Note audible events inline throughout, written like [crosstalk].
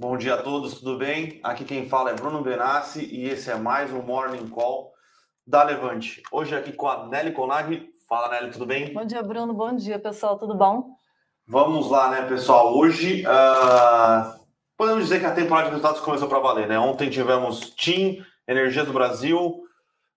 Bom dia a todos, tudo bem? Aqui quem fala é Bruno Benassi e esse é mais um Morning Call da Levante. Hoje aqui com a Nelly Conag. Fala, Nelly, tudo bem? Bom dia, Bruno. Bom dia, pessoal. Tudo bom? Vamos lá, né, pessoal? Hoje, uh, podemos dizer que a temporada de resultados começou para valer, né? Ontem tivemos TIM, Energias do Brasil,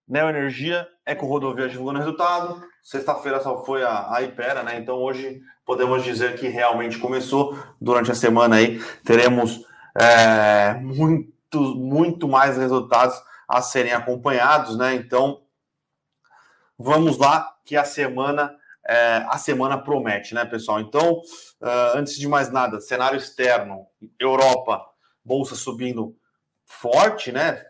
Neo Energia, Eco Rodovia divulgando resultado. Sexta-feira só foi a, a Ipera, né? Então hoje podemos dizer que realmente começou. Durante a semana aí teremos é, muito, muito mais resultados a serem acompanhados, né? Então, vamos lá, que a semana é, a semana promete, né, pessoal? Então, uh, antes de mais nada, cenário externo, Europa, bolsa subindo forte, né?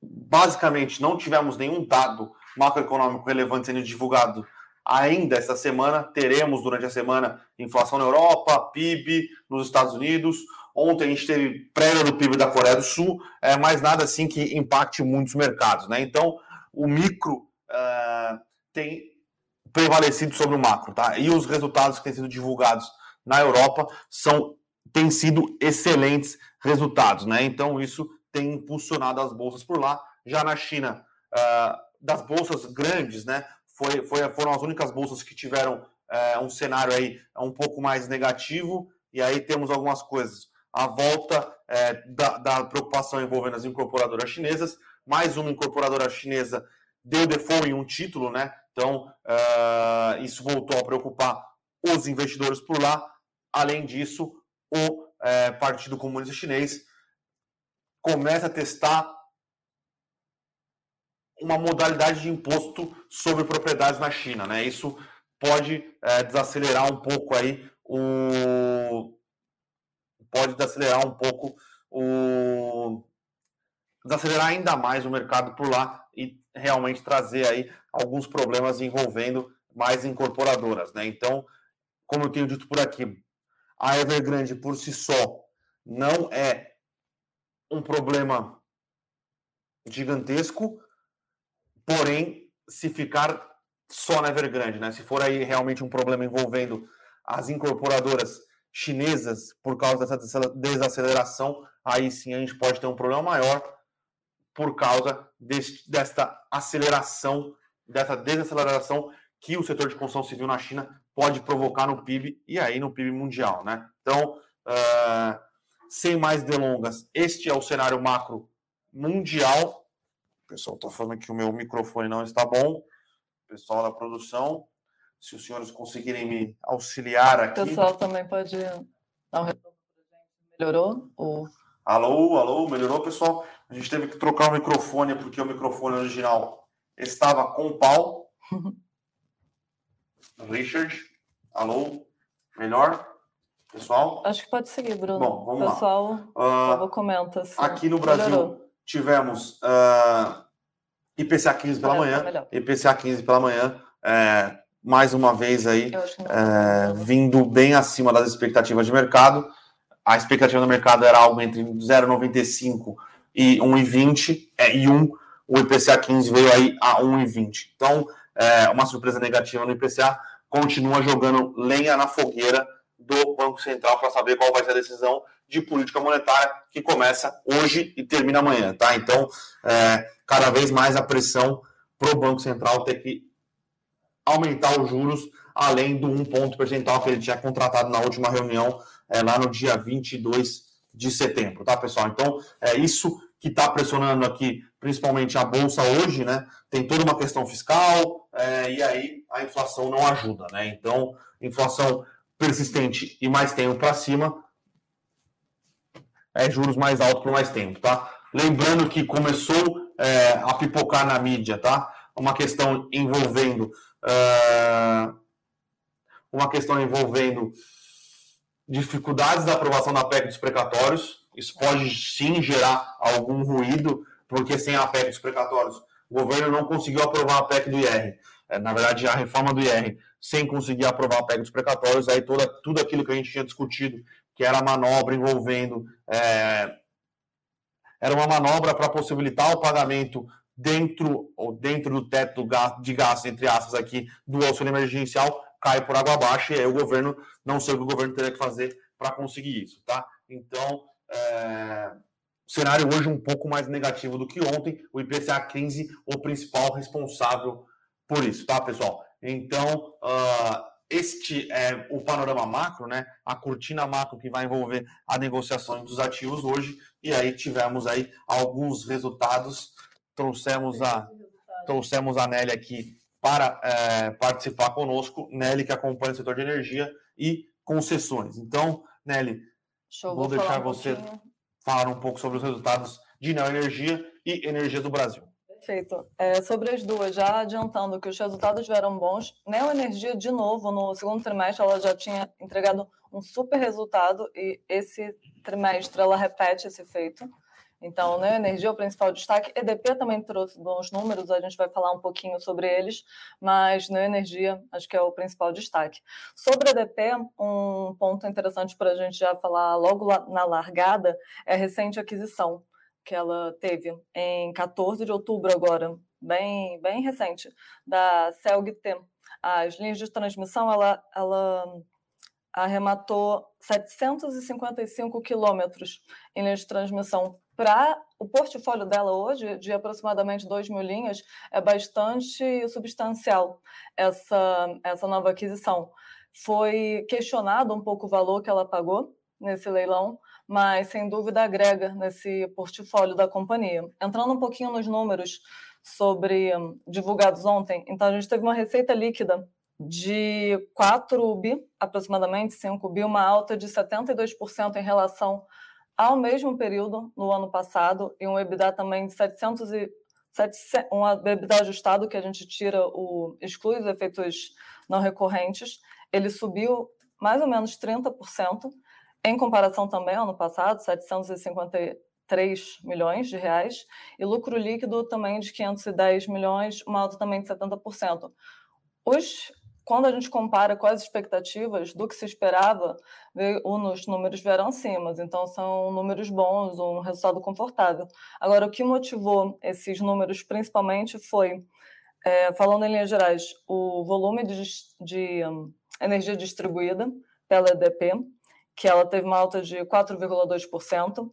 Basicamente, não tivemos nenhum dado macroeconômico relevante sendo divulgado ainda essa semana. Teremos durante a semana inflação na Europa, PIB nos Estados Unidos, Ontem a gente teve prévia do PIB da Coreia do Sul, é, mas nada assim que impacte muitos mercados. Né? Então, o micro uh, tem prevalecido sobre o macro. Tá? E os resultados que têm sido divulgados na Europa são têm sido excelentes resultados. Né? Então, isso tem impulsionado as bolsas por lá. Já na China, uh, das bolsas grandes, né, foi, foi, foram as únicas bolsas que tiveram uh, um cenário aí um pouco mais negativo. E aí temos algumas coisas a volta é, da, da, preocupação envolvendo as incorporadoras chinesas. Mais uma incorporadora chinesa deu default em um título, né? Então, uh, isso voltou a preocupar os investidores por lá. Além disso, o é, Partido Comunista Chinês começa a testar uma modalidade de imposto sobre propriedades na China, né? Isso pode é, desacelerar um pouco aí o, pode desacelerar um pouco o desacelerar ainda mais o mercado por lá e realmente trazer aí alguns problemas envolvendo mais incorporadoras, né? Então, como eu tenho dito por aqui, a Evergrande por si só não é um problema gigantesco, porém, se ficar só na Evergrande, né? Se for aí realmente um problema envolvendo as incorporadoras chinesas por causa dessa desaceleração, aí sim a gente pode ter um problema maior por causa deste, desta aceleração, dessa desaceleração que o setor de construção civil na China pode provocar no PIB e aí no PIB mundial, né? Então, uh, sem mais delongas, este é o cenário macro mundial. O pessoal está falando que o meu microfone não está bom. Pessoal da produção, se os senhores conseguirem me auxiliar aqui. O pessoal também pode dar um retorno para gente. Melhorou? Ou... Alô, alô, melhorou, pessoal? A gente teve que trocar o microfone porque o microfone original estava com pau. [laughs] Richard, alô, melhor? Pessoal? Acho que pode seguir, Bruno. Bom, vamos pessoal, lá. Pessoal, uh, comenta. Assim. Aqui no Brasil melhorou. tivemos uh, IPCA 15 pela manhã. IPCA 15 pela manhã. É, mais uma vez aí é, vindo bem acima das expectativas de mercado. A expectativa do mercado era algo entre 0,95 e 1,20 é, e 1. O IPCA 15 veio aí a 1,20. Então, é, uma surpresa negativa no IPCA. Continua jogando lenha na fogueira do Banco Central para saber qual vai ser a decisão de política monetária que começa hoje e termina amanhã, tá? Então, é, cada vez mais a pressão para o Banco Central ter que aumentar os juros além do um ponto percentual que ele tinha contratado na última reunião, é, lá no dia 22 de setembro, tá, pessoal? Então, é isso que está pressionando aqui, principalmente a Bolsa hoje, né? Tem toda uma questão fiscal, é, e aí a inflação não ajuda, né? Então, inflação persistente e mais tempo para cima, é juros mais altos por mais tempo, tá? Lembrando que começou é, a pipocar na mídia, tá? Uma questão envolvendo uh, uma questão envolvendo dificuldades da aprovação da PEC dos precatórios. Isso pode sim gerar algum ruído, porque sem a PEC dos precatórios, o governo não conseguiu aprovar a PEC do IR. É, na verdade, a reforma do IR, sem conseguir aprovar a PEC dos precatórios, aí toda, tudo aquilo que a gente tinha discutido, que era manobra envolvendo. É, era uma manobra para possibilitar o pagamento dentro ou dentro do teto de gastos, entre aspas, aqui, do auxílio emergencial, cai por água abaixo, e aí o governo, não sei o que o governo teria que fazer para conseguir isso, tá? Então, é, o cenário hoje um pouco mais negativo do que ontem. O IPCA 15, o principal responsável por isso, tá, pessoal? Então, uh, este é o panorama macro, né? A cortina macro que vai envolver a negociação dos ativos hoje. E aí tivemos aí alguns resultados. Trouxemos a, trouxemos a Nelly aqui para é, participar conosco. Nelly que acompanha o setor de energia e concessões. Então, Nelly, Show, vou, vou deixar um você pouquinho. falar um pouco sobre os resultados de Neoenergia e Energia do Brasil. Perfeito. É, sobre as duas, já adiantando que os resultados vieram bons, Neoenergia, de novo, no segundo trimestre, ela já tinha entregado um super resultado e esse trimestre ela repete esse feito. Então, Neoenergia é o principal destaque. EDP também trouxe bons números, a gente vai falar um pouquinho sobre eles, mas Neoenergia acho que é o principal destaque. Sobre EDP, um ponto interessante para a gente já falar logo na largada é a recente aquisição que ela teve em 14 de outubro agora, bem, bem recente, da CELG-T. As linhas de transmissão, ela, ela arrematou 755 quilômetros em linhas de transmissão. Para o portfólio dela hoje, de aproximadamente 2 mil linhas, é bastante substancial essa, essa nova aquisição. Foi questionado um pouco o valor que ela pagou nesse leilão, mas sem dúvida agrega nesse portfólio da companhia. Entrando um pouquinho nos números sobre divulgados ontem, então a gente teve uma receita líquida de 4 bi, aproximadamente 5 bi, uma alta de 72% em relação ao mesmo período no ano passado e um EBITDA também de 700 e um EBITDA ajustado que a gente tira o exclui os efeitos não recorrentes, ele subiu mais ou menos 30%. Em comparação também ao ano passado, 753 milhões de reais, e lucro líquido também de 510 milhões, uma alta também de 70%. Os, quando a gente compara com as expectativas do que se esperava, os números vieram acima, então são números bons, um resultado confortável. Agora, o que motivou esses números principalmente foi, é, falando em linhas gerais, o volume de, de um, energia distribuída pela EDP, que ela teve uma alta de 4,2%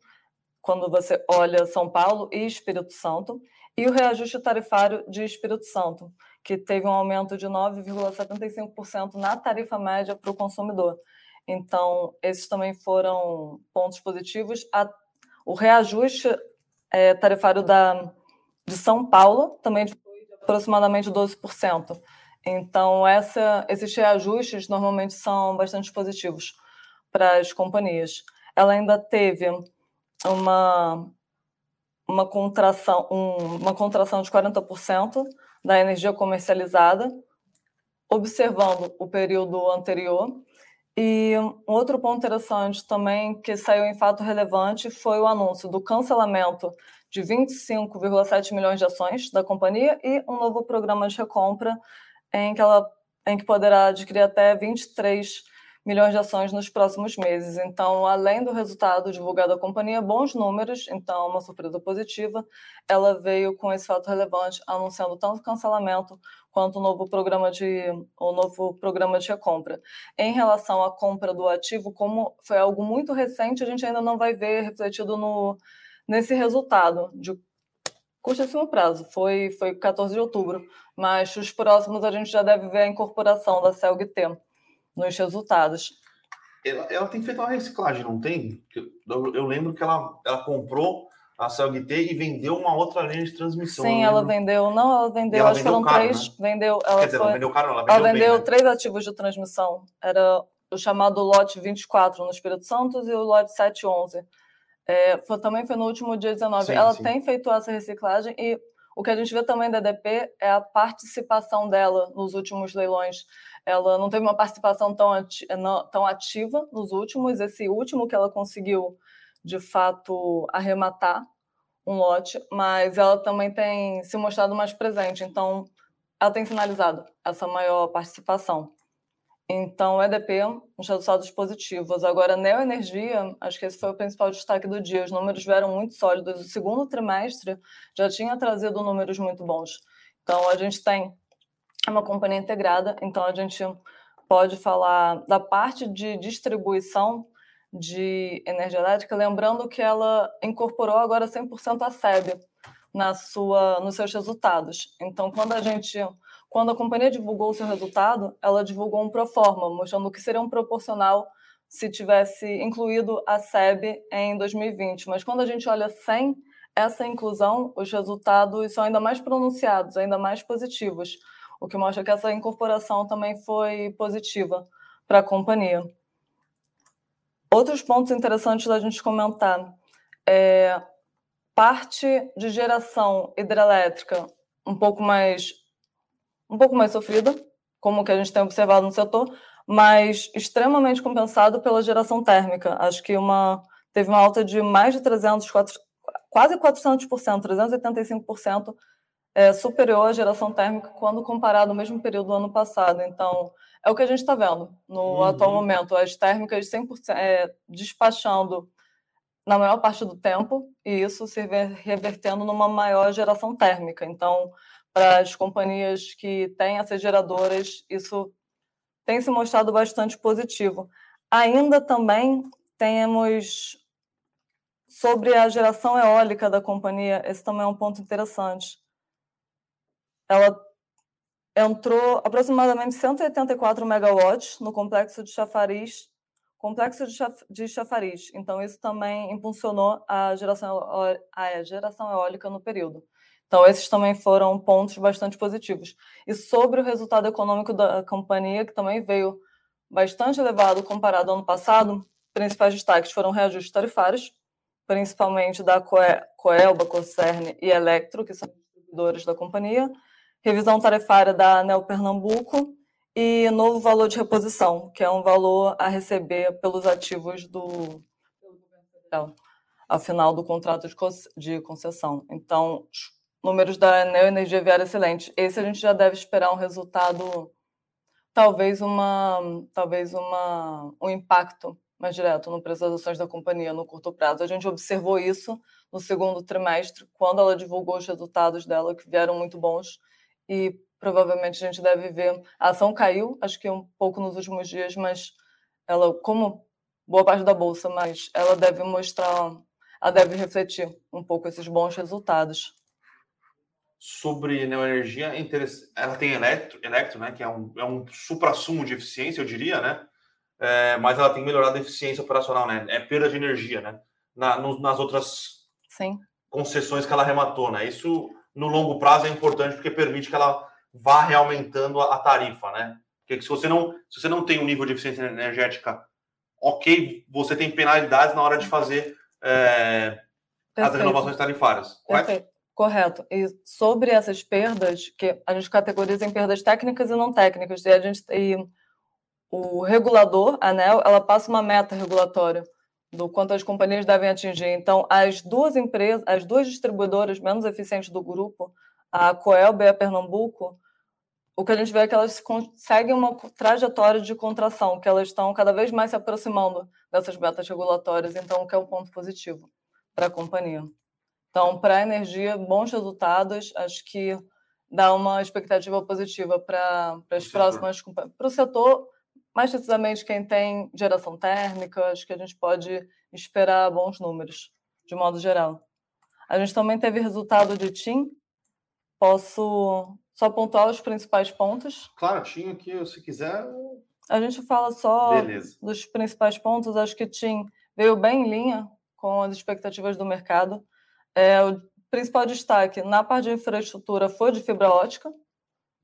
quando você olha São Paulo e Espírito Santo, e o reajuste tarifário de Espírito Santo, que teve um aumento de 9,75% na tarifa média para o consumidor. Então, esses também foram pontos positivos. A, o reajuste é, tarifário da, de São Paulo também foi de aproximadamente 12%. Então, essa, esses reajustes normalmente são bastante positivos para as companhias. Ela ainda teve uma, uma, contração, um, uma contração de 40% da energia comercializada, observando o período anterior. E um outro ponto interessante também que saiu em fato relevante foi o anúncio do cancelamento de 25,7 milhões de ações da companhia e um novo programa de recompra em que ela em que poderá adquirir até 23 milhões de ações nos próximos meses. Então, além do resultado divulgado da companhia, bons números, então uma surpresa positiva, ela veio com esse fato relevante, anunciando tanto cancelamento quanto o novo programa de o novo programa de recompra. Em relação à compra do ativo, como foi algo muito recente, a gente ainda não vai ver refletido no nesse resultado de curtíssimo prazo, foi foi 14 de outubro, mas os próximos a gente já deve ver a incorporação da CELG-T nos resultados. Ela, ela, tem feito uma reciclagem, não tem? Eu, eu lembro que ela, ela comprou a CLT e vendeu uma outra linha de transmissão. Sim, ela vendeu. Não, ela vendeu, ela acho foram caro, três. Né? Vendeu, ela Quer dizer, foi, vendeu caro, ela vendeu, ela vendeu bem, né? três ativos de transmissão. Era o chamado lote 24 no Espírito Santo e o lote 711. É, foi, também foi no último dia 19. Sim, ela sim. tem feito essa reciclagem e o que a gente vê também da DP é a participação dela nos últimos leilões. Ela não teve uma participação tão, ati tão ativa nos últimos. Esse último que ela conseguiu, de fato, arrematar um lote, mas ela também tem se mostrado mais presente. Então, ela tem sinalizado essa maior participação. Então, EDP, uns resultados positivos. Agora, Neoenergia, acho que esse foi o principal destaque do dia. Os números vieram muito sólidos. O segundo trimestre já tinha trazido números muito bons. Então, a gente tem uma companhia integrada, então a gente pode falar da parte de distribuição de energia elétrica, lembrando que ela incorporou agora 100% a SEB na sua, nos seus resultados. Então, quando a gente, quando a companhia divulgou o seu resultado, ela divulgou um proforma, mostrando que seria um proporcional se tivesse incluído a SEB em 2020. Mas quando a gente olha sem essa inclusão, os resultados são ainda mais pronunciados, ainda mais positivos, o que mostra que essa incorporação também foi positiva para a companhia. Outros pontos interessantes da gente comentar é parte de geração hidrelétrica um pouco mais um pouco mais sofrida, como que a gente tem observado no setor, mas extremamente compensado pela geração térmica. Acho que uma teve uma alta de mais de 300, 4, quase 400%, 385% é, superior à geração térmica quando comparado ao mesmo período do ano passado. Então, é o que a gente está vendo no uhum. atual momento, as térmicas 100% é, despachando na maior parte do tempo e isso se revertendo numa maior geração térmica. Então, para as companhias que têm essas geradoras, isso tem se mostrado bastante positivo. Ainda também temos sobre a geração eólica da companhia, esse também é um ponto interessante. Ela entrou aproximadamente 184 megawatts no complexo de chafariz, complexo de chafariz. Então isso também impulsionou a geração a geração eólica no período. Então, esses também foram pontos bastante positivos. E sobre o resultado econômico da companhia, que também veio bastante elevado comparado ao ano passado, principais destaques foram reajustes tarifários, principalmente da Coelba, Concerne e Electro, que são distribuidores da companhia, revisão tarifária da Anel Pernambuco e novo valor de reposição, que é um valor a receber pelos ativos do ao final do contrato de concessão. Então, números da Neoenergia vieram excelentes. Esse a gente já deve esperar um resultado, talvez uma, talvez uma, um impacto mais direto no preço das ações da companhia no curto prazo. A gente observou isso no segundo trimestre, quando ela divulgou os resultados dela, que vieram muito bons, e provavelmente a gente deve ver. A ação caiu, acho que um pouco nos últimos dias, mas ela, como boa parte da bolsa, mas ela deve mostrar, ela deve refletir um pouco esses bons resultados sobre neoenergia, ela tem eletro, electro né, que é um, é um supra-sumo de eficiência, eu diria, né? É, mas ela tem melhorado a eficiência operacional, né? É perda de energia, né? Na, no, nas outras Sim. concessões que ela rematou, né? Isso no longo prazo é importante porque permite que ela vá reaumentando a, a tarifa, né? Porque se você não se você não tem um nível de eficiência energética ok, você tem penalidades na hora de fazer é, as renovações tarifárias, correto? Perfeito. Correto. E sobre essas perdas, que a gente categoriza em perdas técnicas e não técnicas, e a gente e o regulador, a ANEL, ela passa uma meta regulatória do quanto as companhias devem atingir. Então, as duas empresas, as duas distribuidoras menos eficientes do grupo, a Coelba e a Pernambuco, o que a gente vê é que elas seguem uma trajetória de contração, que elas estão cada vez mais se aproximando dessas metas regulatórias, então o que é um ponto positivo para a companhia. Então, para a energia, bons resultados, acho que dá uma expectativa positiva para as próximas para o setor, mais precisamente quem tem geração térmica, acho que a gente pode esperar bons números, de modo geral. A gente também teve resultado de TIM. Posso só pontuar os principais pontos? Claro, TIM aqui, se quiser. A gente fala só Beleza. dos principais pontos. Acho que TIM veio bem em linha com as expectativas do mercado. É, o principal destaque na parte de infraestrutura foi de fibra ótica.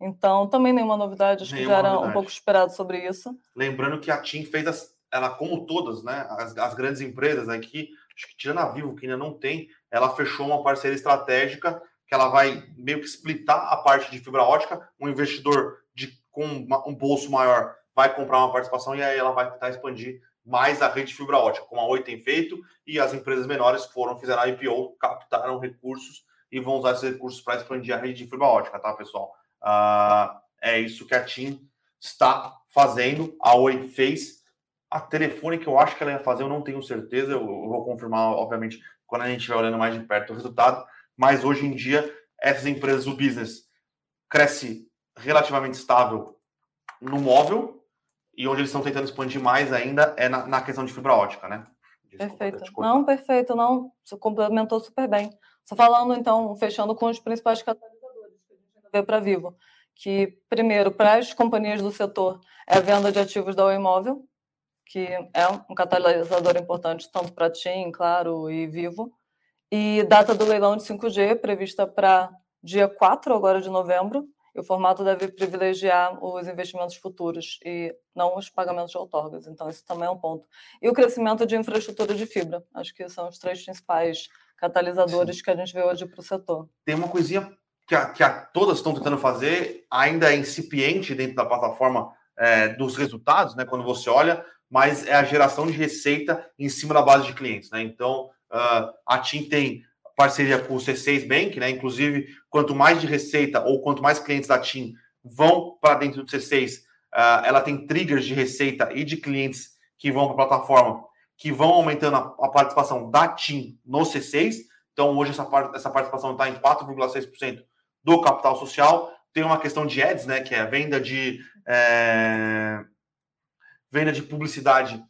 Então, também nenhuma novidade, acho nenhuma que já era novidade. um pouco esperado sobre isso. Lembrando que a TIM fez, as, ela como todas, né, as, as grandes empresas aqui, acho que tirando a Vivo, que ainda não tem, ela fechou uma parceria estratégica que ela vai meio que splitar a parte de fibra ótica. Um investidor de, com uma, um bolso maior vai comprar uma participação e aí ela vai tentar expandir mais a rede de fibra ótica, como a Oi tem feito, e as empresas menores foram, fizeram a IPO, captaram recursos e vão usar esses recursos para expandir a rede de fibra ótica, tá, pessoal? Uh, é isso que a TIM está fazendo, a Oi fez. A telefone que eu acho que ela ia fazer, eu não tenho certeza, eu, eu vou confirmar, obviamente, quando a gente estiver olhando mais de perto o resultado, mas hoje em dia, essas empresas, o business, cresce relativamente estável no móvel, e onde eles estão tentando expandir mais ainda é na, na questão de fibra ótica, né? Desculpa, perfeito. Não, perfeito, não. Você complementou super bem. Só falando, então, fechando com os principais catalisadores vê para Vivo, que, primeiro, para as companhias do setor, é a venda de ativos da imóvel, que é um catalisador importante tanto para TIM, Claro e Vivo. E data do leilão de 5G prevista para dia 4 agora de novembro, e o formato deve privilegiar os investimentos futuros e não os pagamentos de outorgas. Então, isso também é um ponto. E o crescimento de infraestrutura de fibra. Acho que são os três principais catalisadores Sim. que a gente vê hoje para o setor. Tem uma coisinha que, a, que a, todas estão tentando fazer, ainda é incipiente dentro da plataforma é, dos resultados, né, quando você olha, mas é a geração de receita em cima da base de clientes. Né? Então, uh, a TIM tem parceria com o C6 Bank, né? Inclusive, quanto mais de receita ou quanto mais clientes da TIM vão para dentro do C6, uh, ah, ela tem triggers de receita e de clientes que vão para a plataforma, que vão aumentando a, a, participação da TIM no C6. Então, hoje essa, essa participação está em 4,6% do capital social. Tem uma questão de ads, né? Que é a venda de é, venda de publicidade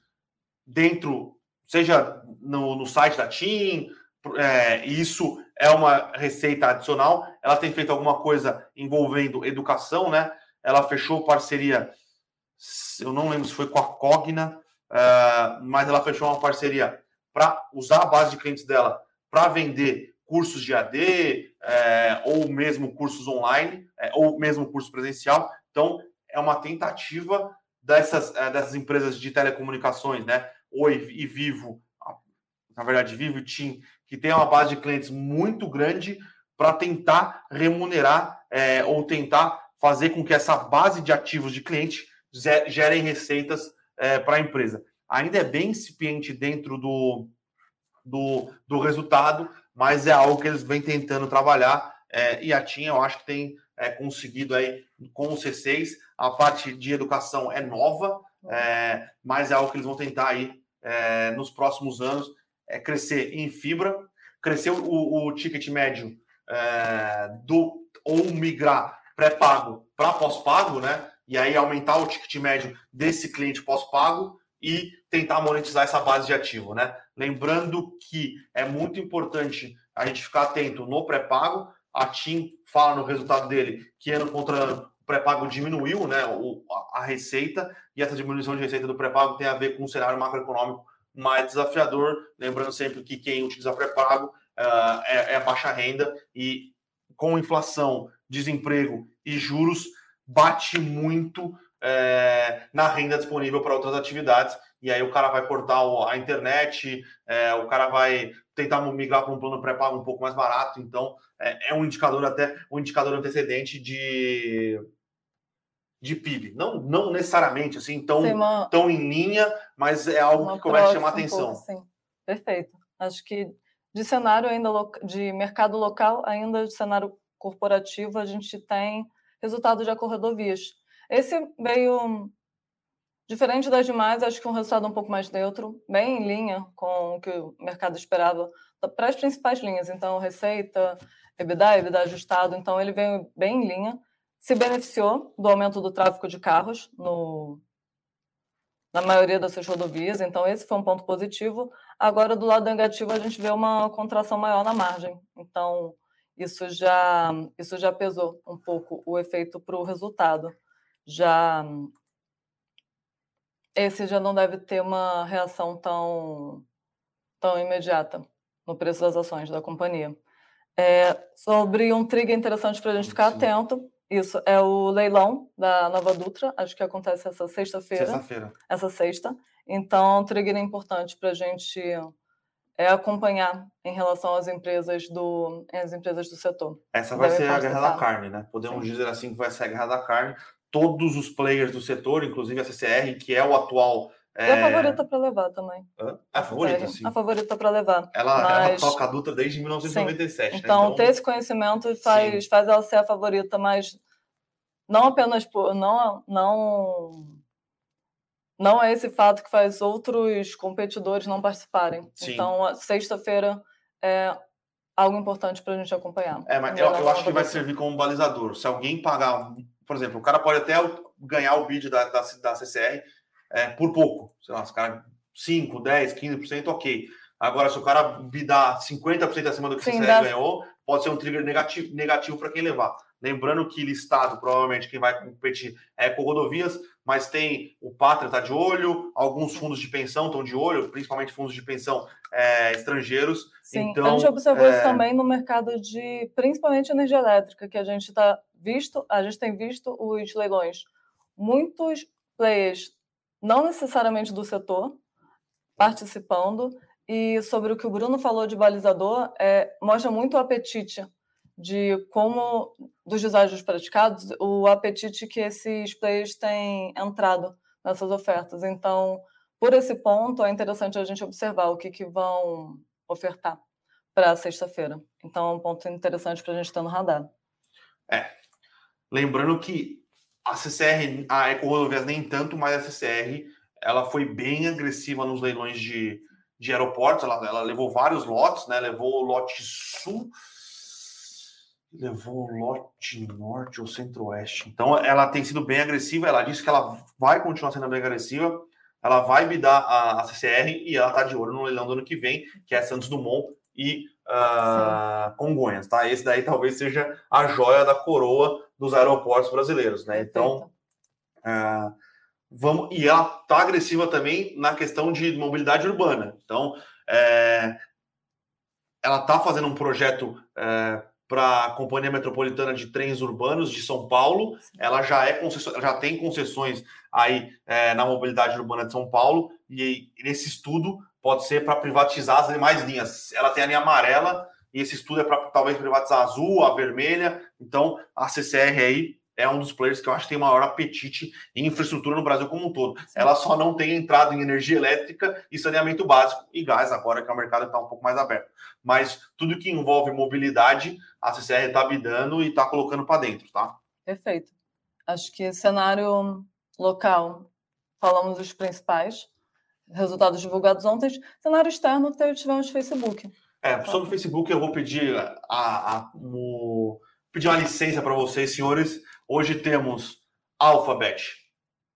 dentro, seja no, no site da TIM, é, isso é uma receita adicional. Ela tem feito alguma coisa envolvendo educação, né? Ela fechou parceria, eu não lembro se foi com a Cogna, uh, mas ela fechou uma parceria para usar a base de clientes dela para vender cursos de AD, é, ou mesmo cursos online, é, ou mesmo curso presencial. Então, é uma tentativa dessas, é, dessas empresas de telecomunicações, né? Oi e Vivo, na verdade, Vivo e TIM, que tem uma base de clientes muito grande para tentar remunerar é, ou tentar fazer com que essa base de ativos de cliente gerem receitas é, para a empresa. Ainda é bem incipiente dentro do, do, do, resultado, mas é algo que eles vêm tentando trabalhar é, e a TIM eu acho que tem é, conseguido aí com o C6. A parte de educação é nova, é, mas é algo que eles vão tentar aí é, nos próximos anos é crescer em fibra, crescer o, o ticket médio é, do ou migrar pré-pago para pós-pago, né? E aí aumentar o ticket médio desse cliente pós-pago e tentar monetizar essa base de ativo, né? Lembrando que é muito importante a gente ficar atento no pré-pago. A TIM fala no resultado dele que ano contra ano o pré-pago diminuiu, né? A receita e essa diminuição de receita do pré-pago tem a ver com o cenário macroeconômico mais desafiador. Lembrando sempre que quem utiliza pré-pago uh, é, é, baixa renda e com inflação, desemprego e juros, bate muito é, na renda disponível para outras atividades. E aí o cara vai cortar a internet, é, o cara vai tentar migrar para um plano pré-pago um pouco mais barato. Então, é, é um indicador até um indicador antecedente de de PIB. Não, não necessariamente assim tão, uma... tão em linha, mas é algo que começa a chamar atenção. sim. Perfeito. Acho que de cenário ainda de mercado local, ainda de cenário corporativo, a gente tem resultado de corredovias. Esse veio diferente das demais, acho que um resultado um pouco mais neutro, bem em linha com o que o mercado esperava para as principais linhas. Então, receita, EBITDA, EBITDA ajustado, então ele veio bem em linha se beneficiou do aumento do tráfego de carros no, na maioria dessas rodovias, então esse foi um ponto positivo. Agora, do lado negativo, a gente vê uma contração maior na margem, então isso já, isso já pesou um pouco o efeito para o resultado. Já esse já não deve ter uma reação tão, tão imediata no preço das ações da companhia. É, sobre um trigger interessante para a gente ficar atento, isso, é o leilão da Nova Dutra, acho que acontece essa sexta-feira. Sexta-feira. Essa sexta. Então, um trigger importante para a gente é acompanhar em relação às empresas do, às empresas do setor. Essa vai ser a guerra da carne, né? Podemos Sim. dizer assim que vai ser a guerra da carne. Todos os players do setor, inclusive a CCR, que é o atual é... E a favorita para levar também. Hã? A favorita, sim. A favorita para levar. Ela, mas... ela toca a Dutra desde 1997. Né? Então, então, ter esse conhecimento faz, faz ela ser a favorita, mas não apenas por. Não, não, não é esse fato que faz outros competidores não participarem. Sim. Então, sexta-feira é algo importante para a gente acompanhar. É, mas eu, eu acho que vai servir como balizador. Se alguém pagar, por exemplo, o cara pode até ganhar o bid da, da, da CCR é, por pouco. Sei lá, os caras 5, 10, 15%, ok. Agora, se o cara bidar 50% acima do que Sim, você dá... ganhou, pode ser um trigger negativo, negativo para quem levar. Lembrando que listado, provavelmente, quem vai competir é com rodovias, mas tem o Pátria está de olho, alguns fundos de pensão estão de olho, principalmente fundos de pensão é, estrangeiros. Sim, então, a gente observou é... isso também no mercado de, principalmente energia elétrica, que a gente está visto, a gente tem visto os leilões. Muitos players, não necessariamente do setor, participando, e sobre o que o Bruno falou de balizador, é, mostra muito o apetite de como, dos deságios praticados, o apetite que esses players têm entrado nessas ofertas. Então, por esse ponto, é interessante a gente observar o que, que vão ofertar para sexta-feira. Então, é um ponto interessante para a gente ter no radar. É. Lembrando que a CCR, a Ecorodovias nem tanto, mas a CCR ela foi bem agressiva nos leilões de, de aeroportos. Ela, ela levou vários lotes, né? Levou o lote sul, levou o lote norte ou centro-oeste. Então, ela tem sido bem agressiva. Ela disse que ela vai continuar sendo bem agressiva. Ela vai me dar a, a CCR e ela está de olho no leilão do ano que vem, que é Santos Dumont e uh, Congonhas, tá? Esse daí talvez seja a joia da coroa dos aeroportos brasileiros, né? Então, uh, vamos. E ela tá agressiva também na questão de mobilidade urbana. Então, é, ela tá fazendo um projeto é, para a Companhia Metropolitana de Trens Urbanos de São Paulo. Ela já é já tem concessões aí é, na mobilidade urbana de São Paulo e nesse estudo pode ser para privatizar as demais linhas. Ela tem a linha amarela e esse estudo é para talvez privatizar a azul, a vermelha. Então a CCR aí é um dos players que eu acho que tem maior apetite em infraestrutura no Brasil como um todo. Ela só não tem entrado em energia elétrica e saneamento básico e gás, agora que o mercado está um pouco mais aberto. Mas tudo que envolve mobilidade, a CCR está bidando e está colocando para dentro, tá? Perfeito. Acho que cenário local, falamos dos principais resultados divulgados ontem. Cenário externo, tivemos Facebook. É, sobre o Facebook, eu vou pedir a, a, a pedir uma licença para vocês, senhores Hoje temos Alphabet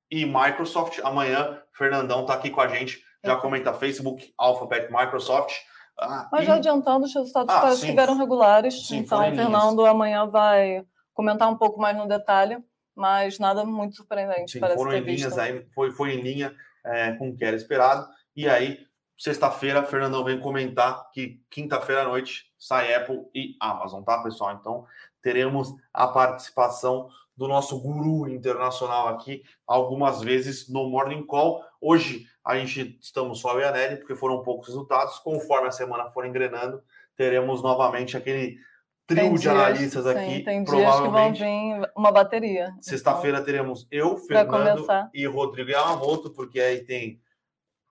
e Microsoft. Amanhã, Fernandão está aqui com a gente. Já comenta Facebook, Alphabet, Microsoft. Ah, Mas e... já adiantando, os resultados ah, que vieram regulares. Sim, então, o Fernando amanhã vai comentar um pouco mais no detalhe, mas nada muito surpreendente. Sim, parece foram em linhas aí, foi, foi em linha é, com o que era esperado. E aí, sexta-feira, Fernandão vem comentar que quinta-feira à noite sai Apple e Amazon, tá, pessoal? Então, teremos a participação do nosso guru internacional aqui algumas vezes no Morning Call. Hoje a gente estamos só eu e a Nelly, porque foram poucos resultados. Conforme a semana for engrenando, teremos novamente aquele trio tem de dias, analistas aqui. Sim, tem provavelmente, dias que vão vir uma bateria. Sexta-feira então, teremos eu, Fernando e Rodrigo Yamamoto, porque aí tem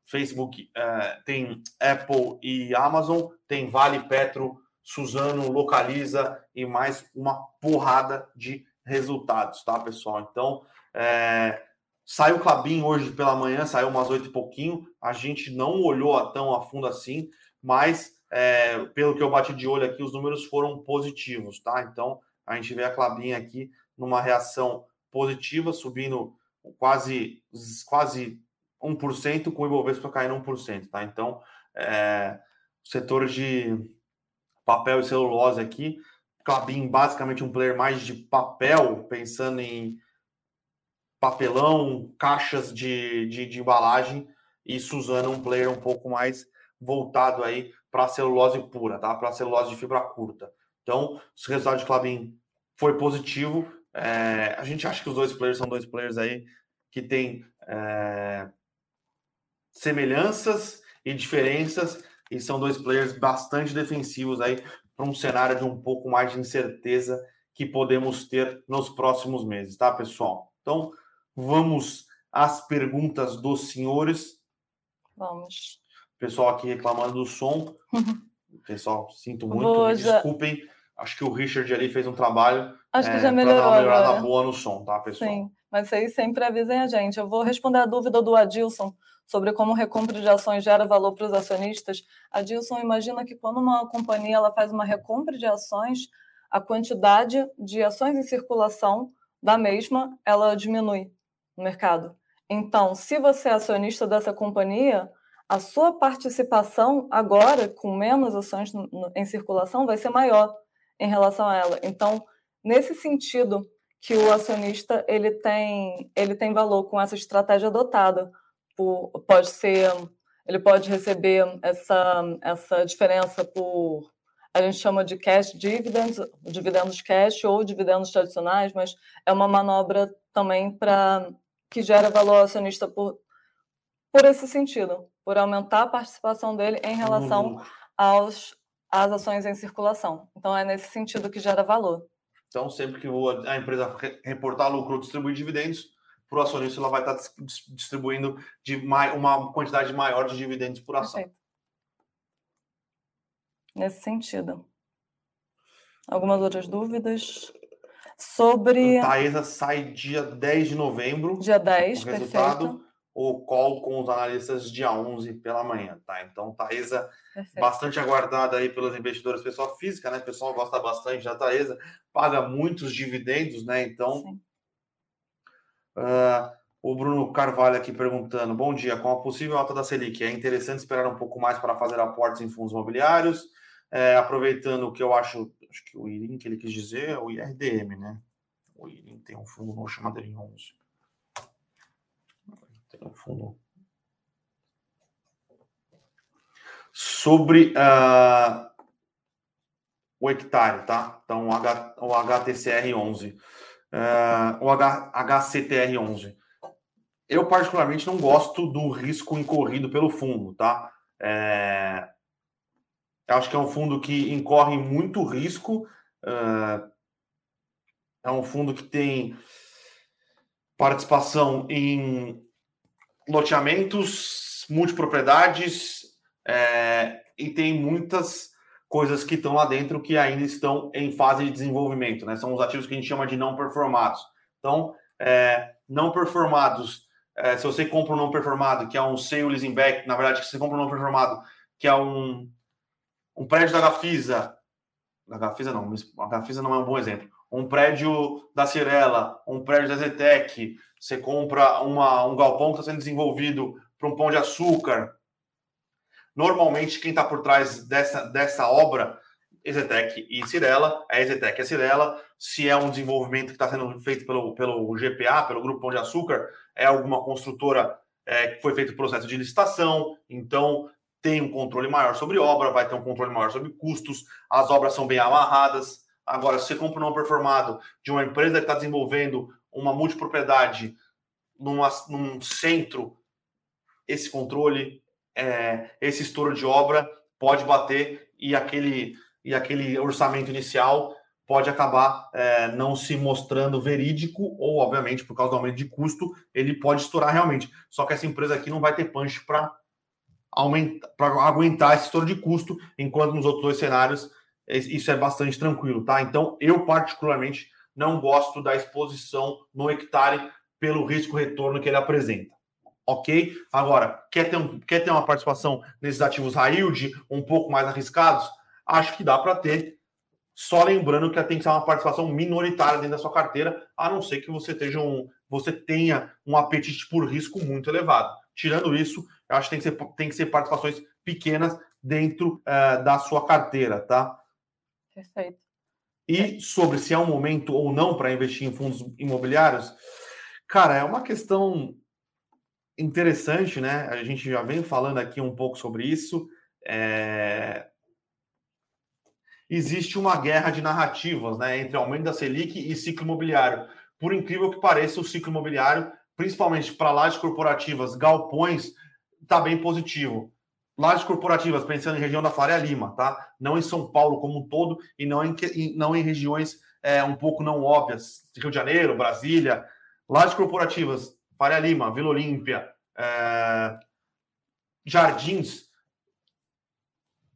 Facebook, uh, tem Apple e Amazon, tem Vale, Petro, Suzano, Localiza e mais uma porrada de resultados, tá, pessoal? Então, é, saiu o Clabin hoje pela manhã, saiu umas oito e pouquinho. A gente não olhou tão a fundo assim, mas é, pelo que eu bati de olho aqui, os números foram positivos, tá? Então, a gente vê a Clabin aqui numa reação positiva, subindo quase, quase 1%, com o Ibovespa caindo 1%, tá? Então, é, setor de papel e celulose aqui Clabin basicamente um player mais de papel, pensando em papelão, caixas de, de, de embalagem, e Suzano um player um pouco mais voltado aí para celulose pura, tá? Para celulose de fibra curta. Então, o resultado de Clabin foi positivo. É, a gente acha que os dois players são dois players aí que têm é, semelhanças e diferenças e são dois players bastante defensivos aí para um cenário de um pouco mais de incerteza que podemos ter nos próximos meses, tá, pessoal? Então, vamos às perguntas dos senhores. Vamos. Pessoal aqui reclamando do som. Pessoal, sinto muito, Boa, me desculpem. Acho que o Richard ali fez um trabalho Acho que é, já melhorou dar uma melhorada agora. boa no som, tá, pessoal? Sim, mas aí sempre avisem a gente. Eu vou responder a dúvida do Adilson sobre como recompra de ações gera valor para os acionistas, a Dilson imagina que quando uma companhia ela faz uma recompra de ações, a quantidade de ações em circulação da mesma ela diminui no mercado. Então, se você é acionista dessa companhia, a sua participação agora, com menos ações em circulação, vai ser maior em relação a ela. Então, nesse sentido, que o acionista ele tem ele tem valor com essa estratégia adotada. Por, pode ser ele pode receber essa essa diferença por a gente chama de cash dividends, dividendos cash ou dividendos tradicionais, mas é uma manobra também para que gera valor ao acionista por por esse sentido, por aumentar a participação dele em relação aos às ações em circulação. Então é nesse sentido que gera valor. Então, sempre que a empresa reportar lucro ou distribuir dividendos, para o acionista ela vai estar distribuindo de uma quantidade maior de dividendos por ação. Perfeito. Nesse sentido. Algumas outras dúvidas? Sobre. A Taesa sai dia 10 de novembro. Dia 10, o resultado. Perfeito. O call com os analistas dia 11 pela manhã, tá? Então, Taesa Perfeito. bastante aguardada aí pelos investidores, pessoal física, né? O pessoal gosta bastante da Taesa, paga muitos dividendos, né? Então, uh, o Bruno Carvalho aqui perguntando: bom dia, com a possível alta da Selic, é interessante esperar um pouco mais para fazer aportes em fundos imobiliários? É, aproveitando o que eu acho, acho que o IRIM que ele quis dizer é o IRDM, né? O IRIM tem um fundo novo chamado IRIM 11 no fundo. Sobre uh, o hectare, tá? Então, o, H, o HTCR11, uh, o H, HCTR11. Eu, particularmente, não gosto do risco incorrido pelo fundo, tá? É, acho que é um fundo que incorre muito risco. Uh, é um fundo que tem participação em loteamentos, multipropriedades, é, e tem muitas coisas que estão lá dentro que ainda estão em fase de desenvolvimento, né? São os ativos que a gente chama de não performados. Então, é, não performados, é, se você compra um não performado, que é um sale leasing back, na verdade, se você compra um não performado, que é um, um prédio da Gafisa, da Gafisa não, a Gafisa não é um bom exemplo, um prédio da Cirela, um prédio da Zetec, você compra uma, um galpão que está sendo desenvolvido para um pão de açúcar. Normalmente, quem está por trás dessa, dessa obra, Ezetec e Cirela, é Ezetec e a Cirela. Se é um desenvolvimento que está sendo feito pelo, pelo GPA, pelo Grupo Pão de Açúcar, é alguma construtora é, que foi feito o processo de licitação, então tem um controle maior sobre obra, vai ter um controle maior sobre custos, as obras são bem amarradas. Agora, se você compra um não performado de uma empresa que está desenvolvendo uma multipropriedade numa, num centro, esse controle, é, esse estouro de obra pode bater e aquele, e aquele orçamento inicial pode acabar é, não se mostrando verídico, ou, obviamente, por causa do aumento de custo, ele pode estourar realmente. Só que essa empresa aqui não vai ter punch para aguentar esse estouro de custo, enquanto nos outros dois cenários isso é bastante tranquilo, tá? Então, eu particularmente não gosto da exposição no hectare pelo risco-retorno que ele apresenta. Ok? Agora, quer ter, um, quer ter uma participação nesses ativos high yield, um pouco mais arriscados? Acho que dá para ter. Só lembrando que tem que ser uma participação minoritária dentro da sua carteira, a não ser que você, esteja um, você tenha um apetite por risco muito elevado. Tirando isso, eu acho que tem que ser, tem que ser participações pequenas dentro uh, da sua carteira, tá? Perfeito. E sobre se é um momento ou não para investir em fundos imobiliários, cara, é uma questão interessante, né? A gente já vem falando aqui um pouco sobre isso. É... Existe uma guerra de narrativas, né, entre aumento da Selic e ciclo imobiliário. Por incrível que pareça, o ciclo imobiliário, principalmente para lajes corporativas, galpões, está bem positivo lajes corporativas, pensando em região da Faria Lima, tá? Não em São Paulo como um todo e não em, não em regiões é, um pouco não óbvias, Rio de Janeiro, Brasília. Lajes corporativas, Faria Lima, Vila Olímpia, é, Jardins,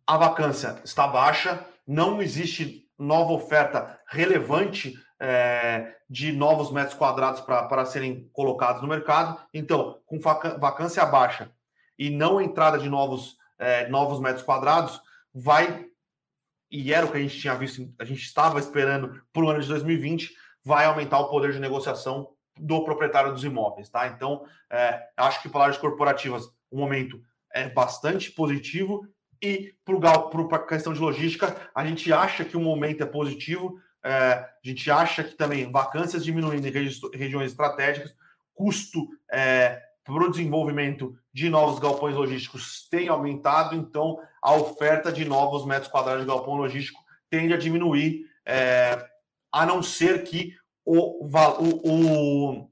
a vacância está baixa, não existe nova oferta relevante é, de novos metros quadrados para serem colocados no mercado. Então, com vacância baixa e não entrada de novos, é, novos metros quadrados, vai, e era o que a gente tinha visto, a gente estava esperando para o ano de 2020, vai aumentar o poder de negociação do proprietário dos imóveis, tá? Então, é, acho que para lajes corporativas o momento é bastante positivo e para a questão de logística, a gente acha que o momento é positivo, é, a gente acha que também vacâncias diminuindo em regi regiões estratégicas, custo é, para o desenvolvimento de novos galpões logísticos tem aumentado, então a oferta de novos metros quadrados de galpão logístico tende a diminuir, é, a não ser que o, o, o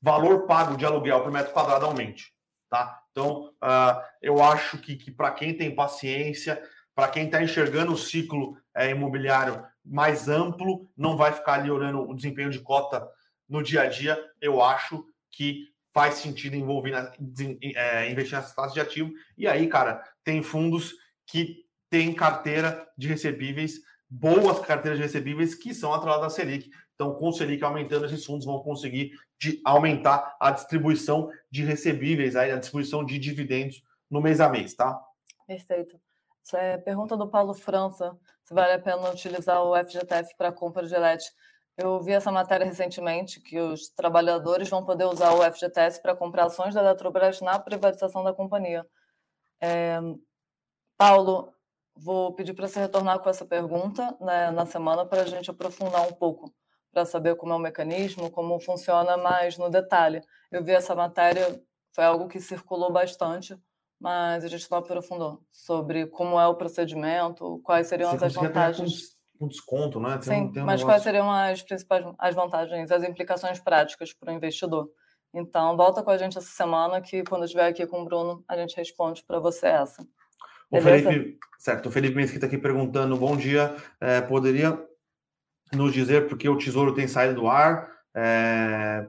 valor pago de aluguel por metro quadrado aumente. Tá? Então, uh, eu acho que, que para quem tem paciência, para quem está enxergando o ciclo é, imobiliário mais amplo, não vai ficar ali olhando o desempenho de cota no dia a dia. Eu acho que faz sentido envolver na, é, investir nessas classes de ativo. E aí, cara, tem fundos que têm carteira de recebíveis, boas carteiras de recebíveis que são atreladas à Selic. Então, com o Selic aumentando, esses fundos vão conseguir de aumentar a distribuição de recebíveis, aí, a distribuição de dividendos no mês a mês, tá? Perfeito. É pergunta do Paulo França, se vale a pena utilizar o FGTF para compra de LED. Eu vi essa matéria recentemente, que os trabalhadores vão poder usar o FGTS para comprar ações da Eletrobras na privatização da companhia. É... Paulo, vou pedir para você retornar com essa pergunta né, na semana para a gente aprofundar um pouco para saber como é o mecanismo, como funciona mais no detalhe. Eu vi essa matéria, foi algo que circulou bastante, mas a gente não aprofundou sobre como é o procedimento, quais seriam Você as vantagens. Um desconto, né? Tem Sim, um, um mas negócio... quais seriam as principais as vantagens, as implicações práticas para o investidor? Então, volta com a gente essa semana que quando eu estiver aqui com o Bruno, a gente responde para você essa. O Felipe, certo, o Felipe Mesquita aqui perguntando, bom dia, é, poderia nos dizer porque o tesouro tem saído do ar. É,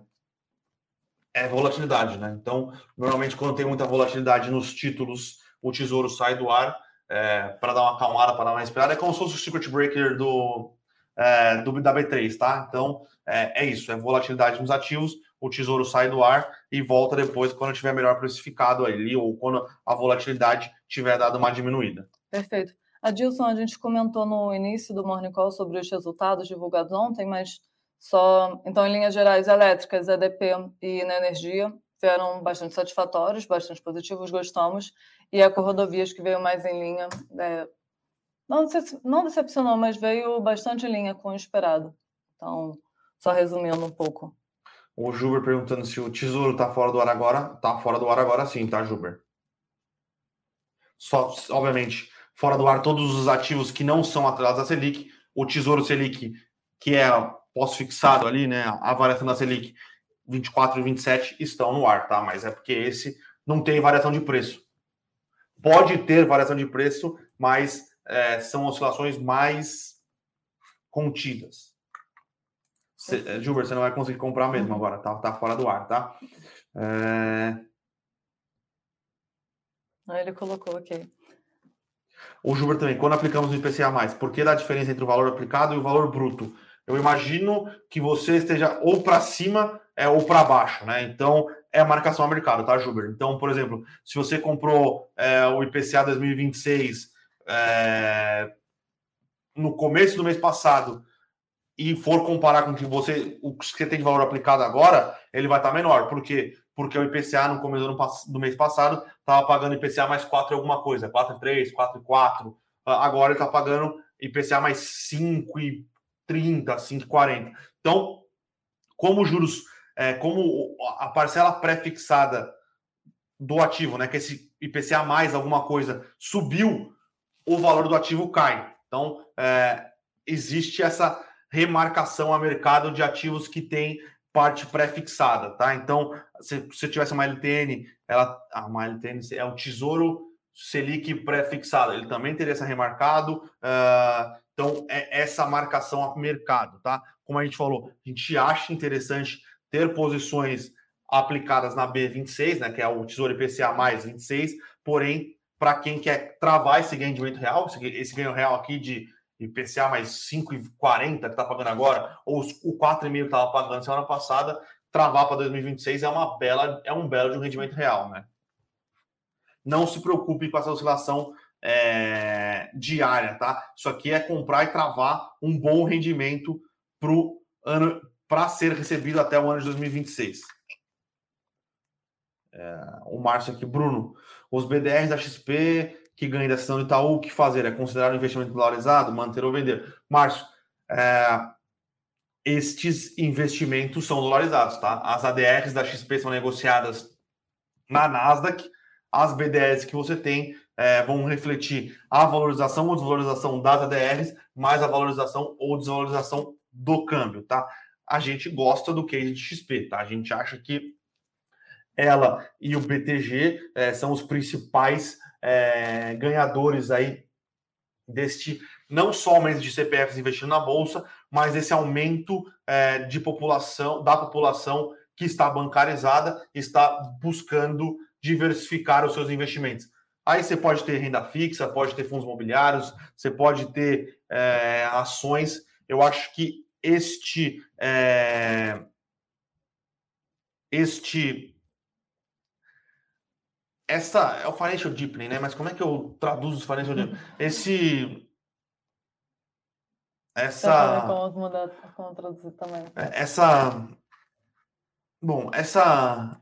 é volatilidade, né? Então, normalmente, quando tem muita volatilidade nos títulos, o tesouro sai do ar é, para dar uma acalmada, para dar uma esperada. É como se fosse o circuit breaker do, é, do da B3, tá? Então, é, é, isso: é volatilidade nos ativos, o tesouro sai do ar e volta depois quando tiver melhor precificado ali ou quando a volatilidade tiver dado uma diminuída. Perfeito. Adilson, a gente comentou no início do Morning Call sobre os resultados divulgados ontem, mas só. Então, em linhas gerais, elétricas, EDP e na energia vieram bastante satisfatórios, bastante positivos, gostamos. E a Rodovias, que veio mais em linha, é, não decepcionou, mas veio bastante em linha com o esperado. Então, só resumindo um pouco. O Juber perguntando se o tesouro está fora do ar agora. Está fora do ar agora sim, tá, Juber? Só, obviamente, fora do ar todos os ativos que não são atrelados à Selic, o Tesouro Selic, que é pós-fixado ali, né, a variação da Selic 24 e 27 estão no ar, tá? Mas é porque esse não tem variação de preço. Pode ter variação de preço, mas é, são oscilações mais contidas. Cê, é, Gilbert, você não vai conseguir comprar mesmo agora, tá, tá fora do ar, tá? É... Ele colocou aqui. O Gilbert também, quando aplicamos o IPCA, por que dá diferença entre o valor aplicado e o valor bruto? Eu imagino que você esteja ou para cima é, ou para baixo, né? Então é a marcação a mercado, tá, Gilbert? Então, por exemplo, se você comprou é, o IPCA 2026 é, no começo do mês passado e for comparar com o que você, o que você tem de valor aplicado agora, ele vai estar menor. Por quê? Porque o IPCA no começo do, mês passado estava pagando IPCA mais 4 e alguma coisa, 4,3, 4,4. Agora ele está pagando IPCA mais 5,30, 5,40. Então, como juros, é, como a parcela pré-fixada do ativo, né, que esse IPCA mais alguma coisa subiu, o valor do ativo cai. Então, é, existe essa remarcação a mercado de ativos que tem parte pré-fixada, tá? Então, se você tivesse uma LTN, ela, ah, uma LTN é o Tesouro Selic pré-fixado, ele também teria essa remarcado. Uh, então, é essa marcação a mercado, tá? Como a gente falou, a gente acha interessante ter posições aplicadas na B26, né, que é o Tesouro IPCA mais 26, porém, para quem quer travar esse ganho de real, esse ganho real aqui de IPCA mais 5,40 que está pagando agora, ou o 4,5 que estava pagando semana passada, travar para 2026 é uma bela, é um belo de um rendimento real, né? Não se preocupe com essa oscilação é, diária, tá? Isso aqui é comprar e travar um bom rendimento ano para ser recebido até o ano de 2026. É, o Márcio aqui, Bruno, os BDRs da XP que ganham da do Itaú, o que fazer? É considerar um investimento dolarizado, manter ou vender? Márcio, é, estes investimentos são dolarizados, tá? As ADRs da XP são negociadas na Nasdaq, as BDRs que você tem é, vão refletir a valorização ou desvalorização das ADRs, mais a valorização ou desvalorização do câmbio, tá? A gente gosta do case de XP, tá? A gente acha que ela e o BTG é, são os principais é, ganhadores aí deste não só aumento de CPFs investindo na bolsa, mas esse aumento é, de população da população que está bancarizada, está buscando diversificar os seus investimentos. Aí você pode ter renda fixa, pode ter fundos imobiliários, você pode ter é, ações. Eu acho que este é, este essa é o financial deepening, né? Mas como é que eu traduzo o financial deepening? [laughs] Esse essa como, mudar, como traduzir também. É, essa bom, essa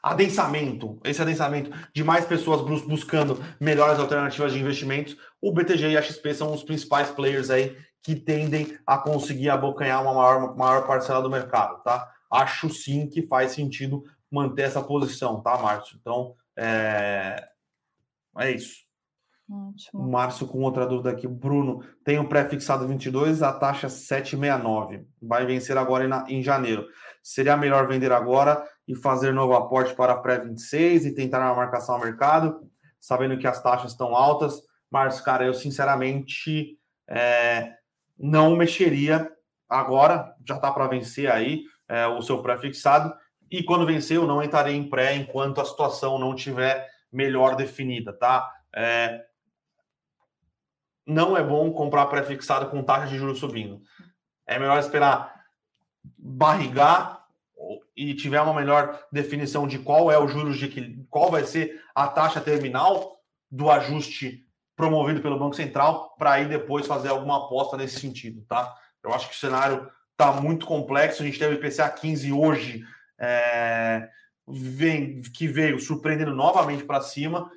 adensamento, esse adensamento de mais pessoas buscando melhores alternativas de investimentos, o BTG e a XP são os principais players aí que tendem a conseguir abocanhar uma maior, maior parcela do mercado, tá? Acho sim que faz sentido manter essa posição, tá, Márcio? Então, é, é isso. Ótimo. O Márcio com outra dúvida aqui. Bruno, tem um pré-fixado 22, a taxa 7,69. Vai vencer agora em, janeiro. Seria melhor vender agora e fazer novo aporte para pré-26 e tentar uma marcação ao mercado, sabendo que as taxas estão altas. Mas, cara, eu sinceramente é, não mexeria agora, já está para vencer aí é, o seu pré-fixado. E quando vencer, eu não entrarei em pré enquanto a situação não tiver melhor definida, tá? É, não é bom comprar pré-fixado com taxa de juros subindo. É melhor esperar barrigar e tiver uma melhor definição de qual é o juros de qual vai ser a taxa terminal do ajuste promovido pelo Banco Central, para aí depois fazer alguma aposta nesse sentido, tá? Eu acho que o cenário está muito complexo. A gente teve IPCA 15 hoje, é, vem, que veio surpreendendo novamente para cima.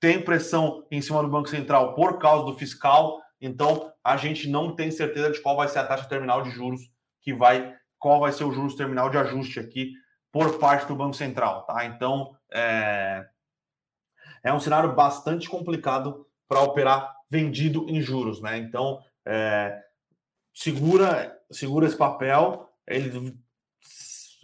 Tem pressão em cima do Banco Central por causa do fiscal. Então, a gente não tem certeza de qual vai ser a taxa terminal de juros que vai qual vai ser o juros terminal de ajuste aqui por parte do Banco Central, tá? Então, é, é um cenário bastante complicado para operar vendido em juros, né? Então, é, segura, segura esse papel, ele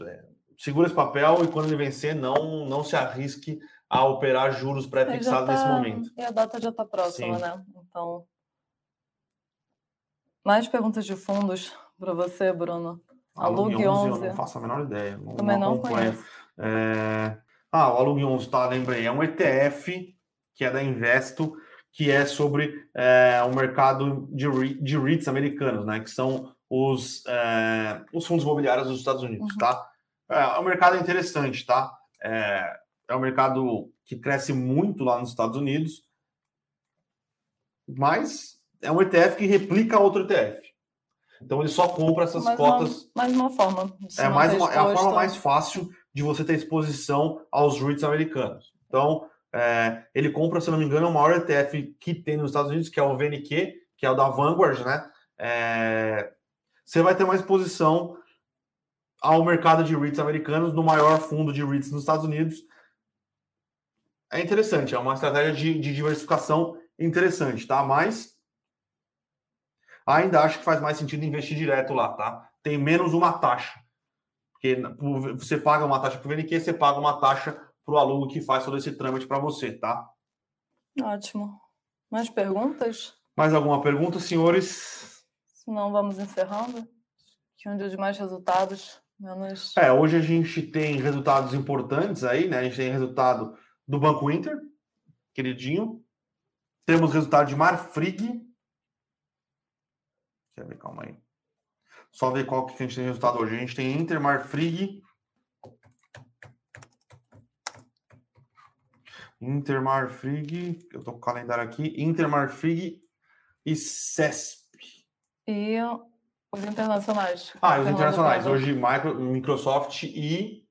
é, segura esse papel e quando ele vencer, não, não se arrisque a operar juros pré-fixados tá, nesse momento. E a data já está próxima, Sim. né? Então, mais perguntas de fundos para você, Bruno. Alug 11, 11, eu não faço a menor ideia. Não, Também não, conheço. É... Ah, o Alug 11, tá, lembrei. É um ETF que é da Investo, que é sobre é, o mercado de, de REITs americanos, né? Que são os, é, os fundos imobiliários dos Estados Unidos, uhum. tá? É, é um mercado interessante, tá? É, é um mercado que cresce muito lá nos Estados Unidos, mas é um ETF que replica outro ETF. Então ele só compra essas mais cotas. Uma, mais uma forma. É, mais uma, é a forma mais fácil de você ter exposição aos REITs americanos. Então, é, ele compra, se não me engano, o maior ETF que tem nos Estados Unidos, que é o VNQ, que é o da Vanguard, né? É, você vai ter uma exposição ao mercado de REITs americanos no maior fundo de REITs nos Estados Unidos. É interessante, é uma estratégia de, de diversificação interessante, tá? Mas ainda acho que faz mais sentido investir direto lá, tá? Tem menos uma taxa. Porque você paga uma taxa para o VNQ, você paga uma taxa para o aluno que faz todo esse trâmite para você, tá? Ótimo. Mais perguntas? Mais alguma pergunta, senhores? Se não, vamos encerrando. Que um dia de mais resultados, menos. É, hoje a gente tem resultados importantes aí, né? A gente tem resultado do Banco Inter, queridinho. Temos resultado de Marfrig, Quer ver? Calma aí. Só ver qual que a gente tem resultado hoje. A gente tem Intermar Frig. Intermar Frig. Eu tô com o calendário aqui. Intermar Frig e CESP. E Os internacionais. Ah, os internacionais. Hoje, Microsoft e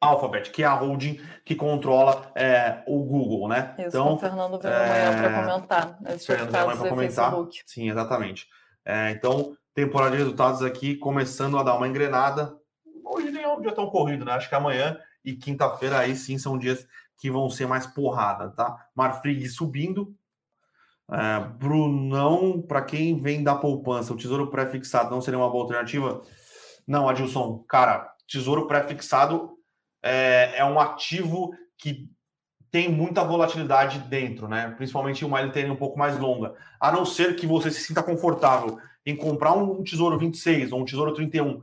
Alphabet, que é a holding que controla é, o Google, né? Isso, então, o Fernando veio é... amanhã para comentar. Fernando veio amanhã para comentar. Facebook. Sim, exatamente. É, então, temporada de resultados aqui começando a dar uma engrenada. Hoje nem é um dia tão corrido, né? Acho que amanhã e quinta-feira aí sim são dias que vão ser mais porrada, tá? Marfrig subindo. É, Brunão, para quem vem da poupança, o tesouro pré-fixado não seria uma boa alternativa? Não, Adilson, cara, tesouro pré-fixado é, é um ativo que tem muita volatilidade dentro, né? Principalmente uma LTN um pouco mais longa. A não ser que você se sinta confortável em comprar um tesouro 26 ou um tesouro 31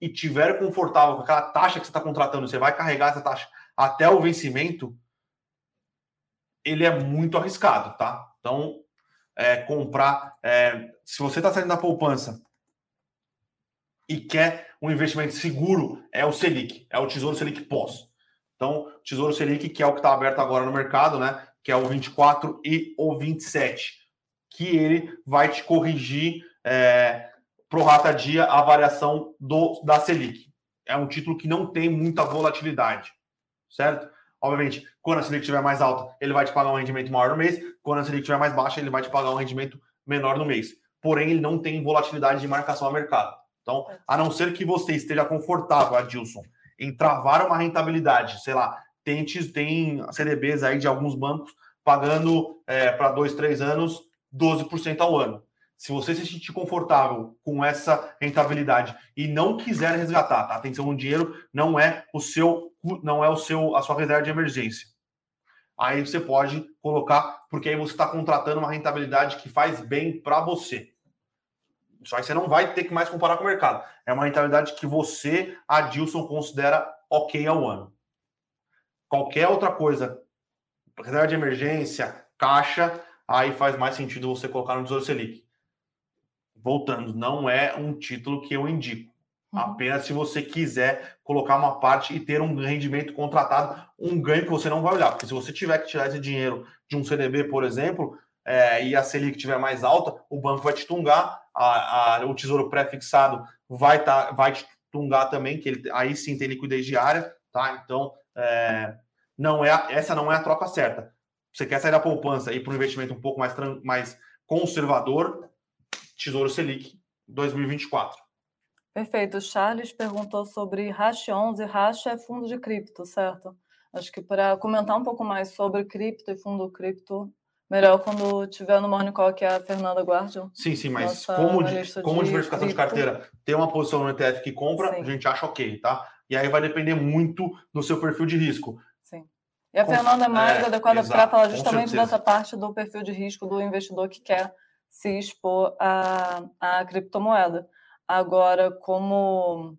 e tiver confortável com aquela taxa que você está contratando, você vai carregar essa taxa até o vencimento, ele é muito arriscado, tá? Então, é, comprar. É, se você está saindo da poupança e quer um investimento seguro, é o Selic, é o Tesouro Selic pós. Então, Tesouro Selic, que é o que está aberto agora no mercado, né? Que é o 24 e o 27, que ele vai te corrigir é, pro rata dia a variação do, da Selic. É um título que não tem muita volatilidade, certo? Obviamente, quando a Selic estiver mais alta, ele vai te pagar um rendimento maior no mês. Quando a Selic estiver mais baixa, ele vai te pagar um rendimento menor no mês. Porém, ele não tem volatilidade de marcação a mercado. Então, a não ser que você esteja confortável, Adilson, em travar uma rentabilidade, sei lá, tente, tem CDBs aí de alguns bancos pagando é, para dois, três anos 12% ao ano. Se você se sentir confortável com essa rentabilidade e não quiser resgatar, tá? Atenção, o dinheiro não é o seu, não é o seu, a sua reserva de emergência. Aí você pode colocar, porque aí você está contratando uma rentabilidade que faz bem para você. Só que você não vai ter que mais comparar com o mercado. É uma rentabilidade que você, Adilson, considera ok ao ano. Qualquer outra coisa, reserva de emergência, caixa, aí faz mais sentido você colocar no Tesouro Selic. Voltando, não é um título que eu indico. Uhum. Apenas se você quiser colocar uma parte e ter um rendimento contratado, um ganho que você não vai olhar. Porque se você tiver que tirar esse dinheiro de um CDB, por exemplo, é, e a Selic estiver mais alta, o banco vai te tungar, a, a, o tesouro pré-fixado vai, tá, vai te tungar também, que ele, aí sim tem liquidez diária, tá? Então, é, não é, essa não é a troca certa. Você quer sair da poupança e ir para um investimento um pouco mais, mais conservador, Tesouro Selic 2024. Perfeito. O Charles perguntou sobre Hash 11. Hash é fundo de cripto, certo? Acho que para comentar um pouco mais sobre cripto e fundo cripto, Melhor quando tiver no Morning Call, que é a Fernanda Guardian. Sim, sim, mas como, de, como de diversificação de carteira ter uma posição no ETF que compra, sim. a gente acha ok, tá? E aí vai depender muito do seu perfil de risco. Sim. E a Com, Fernanda é mais é, adequada para falar justamente dessa parte do perfil de risco do investidor que quer se expor à, à criptomoeda. Agora, como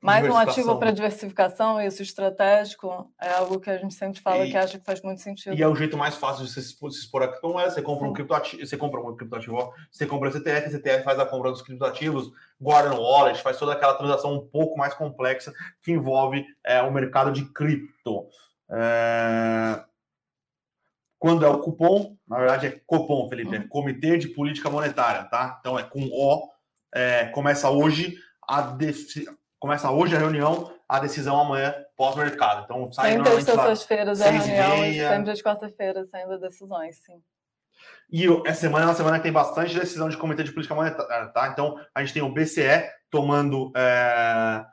mais um ativo para diversificação, isso estratégico, é algo que a gente sempre fala e, que acha que faz muito sentido. E é o jeito mais fácil de você se expor a criptomoeda. Você compra um criptoativo, você compra um criptoativo, você compra CTF, CTF faz a compra dos criptoativos, guarda no wallet, faz toda aquela transação um pouco mais complexa que envolve é, o mercado de cripto. É... Quando é o cupom, na verdade é cupom, Felipe, é uhum. Comitê de Política Monetária, tá? Então é com O, é, começa hoje a Começa hoje a reunião, a decisão amanhã pós-mercado. Então, sai sempre às terças-feiras é a reunião e sempre às quarta-feiras saindo decisões, sim. E essa semana é uma semana que tem bastante decisão de comitê de política monetária, tá? Então, a gente tem o BCE tomando é,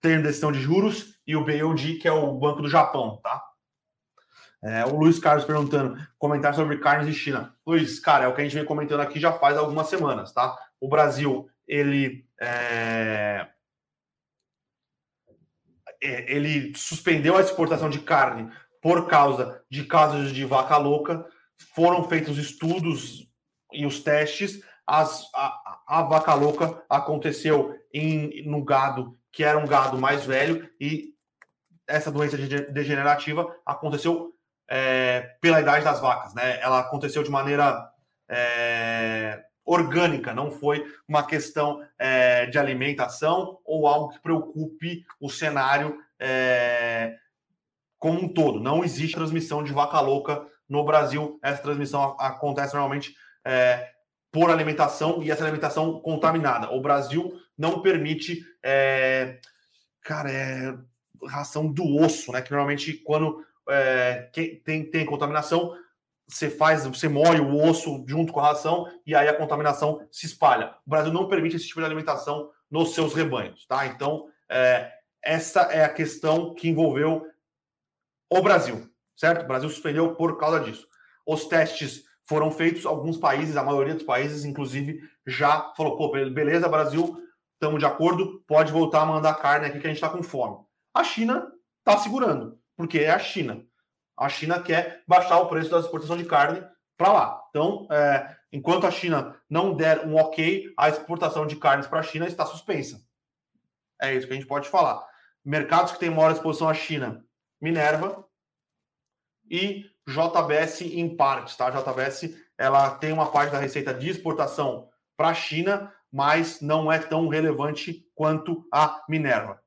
tendo decisão de juros e o BOD, que é o Banco do Japão, tá? É, o Luiz Carlos perguntando, comentar sobre carnes de China. Luiz, cara, é o que a gente vem comentando aqui já faz algumas semanas, tá? O Brasil, ele é, é, ele suspendeu a exportação de carne por causa de casos de vaca louca. Foram feitos estudos e os testes. As, a, a, vaca louca aconteceu em, no gado que era um gado mais velho e essa doença degenerativa aconteceu é, pela idade das vacas, né? Ela aconteceu de maneira é, orgânica, não foi uma questão é, de alimentação ou algo que preocupe o cenário é, como um todo. Não existe transmissão de vaca louca no Brasil. Essa transmissão acontece normalmente é, por alimentação e essa alimentação contaminada. O Brasil não permite, cara, é ração do osso, né? Que normalmente quando é, tem, tem contaminação, você faz, você moe o osso junto com a ração e aí a contaminação se espalha. O Brasil não permite esse tipo de alimentação nos seus rebanhos, tá? Então, é, essa é a questão que envolveu o Brasil, certo? O Brasil suspendeu por causa disso. Os testes foram feitos, alguns países, a maioria dos países, inclusive, já falou: pô, beleza, Brasil, estamos de acordo, pode voltar a mandar carne aqui que a gente está com fome. A China está segurando, porque é a China. A China quer baixar o preço da exportação de carne para lá. Então, é, enquanto a China não der um ok, a exportação de carnes para a China está suspensa. É isso que a gente pode falar. Mercados que têm maior exposição à China, Minerva e JBS em partes, tá? JBS ela tem uma parte da receita de exportação para a China, mas não é tão relevante quanto a Minerva.